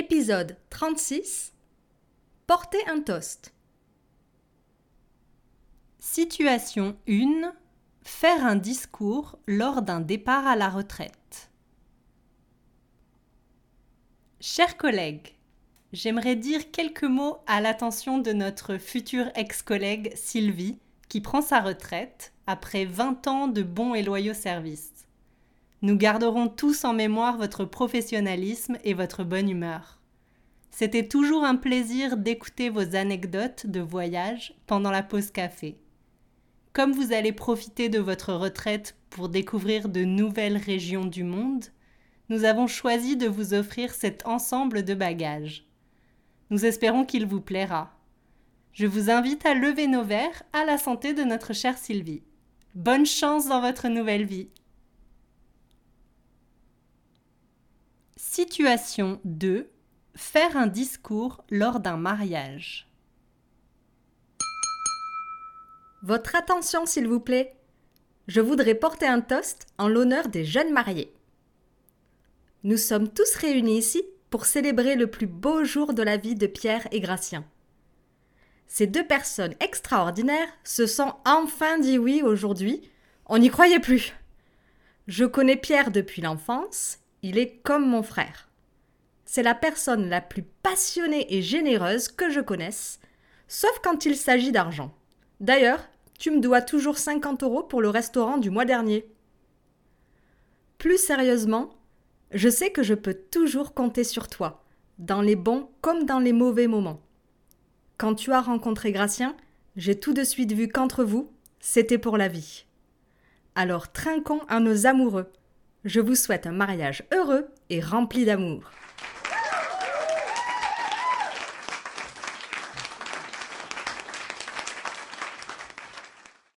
Épisode 36 Porter un toast. Situation 1 Faire un discours lors d'un départ à la retraite. Chers collègues, j'aimerais dire quelques mots à l'attention de notre future ex-collègue Sylvie, qui prend sa retraite après 20 ans de bons et loyaux services. Nous garderons tous en mémoire votre professionnalisme et votre bonne humeur. C'était toujours un plaisir d'écouter vos anecdotes de voyage pendant la pause café. Comme vous allez profiter de votre retraite pour découvrir de nouvelles régions du monde, nous avons choisi de vous offrir cet ensemble de bagages. Nous espérons qu'il vous plaira. Je vous invite à lever nos verres à la santé de notre chère Sylvie. Bonne chance dans votre nouvelle vie. Situation 2. Faire un discours lors d'un mariage. Votre attention, s'il vous plaît. Je voudrais porter un toast en l'honneur des jeunes mariés. Nous sommes tous réunis ici pour célébrer le plus beau jour de la vie de Pierre et Gratien. Ces deux personnes extraordinaires se sont enfin dit oui aujourd'hui. On n'y croyait plus. Je connais Pierre depuis l'enfance il est comme mon frère. C'est la personne la plus passionnée et généreuse que je connaisse, sauf quand il s'agit d'argent. D'ailleurs, tu me dois toujours 50 euros pour le restaurant du mois dernier. Plus sérieusement, je sais que je peux toujours compter sur toi, dans les bons comme dans les mauvais moments. Quand tu as rencontré Gratien, j'ai tout de suite vu qu'entre vous, c'était pour la vie. Alors trinquons à nos amoureux, je vous souhaite un mariage heureux et rempli d'amour.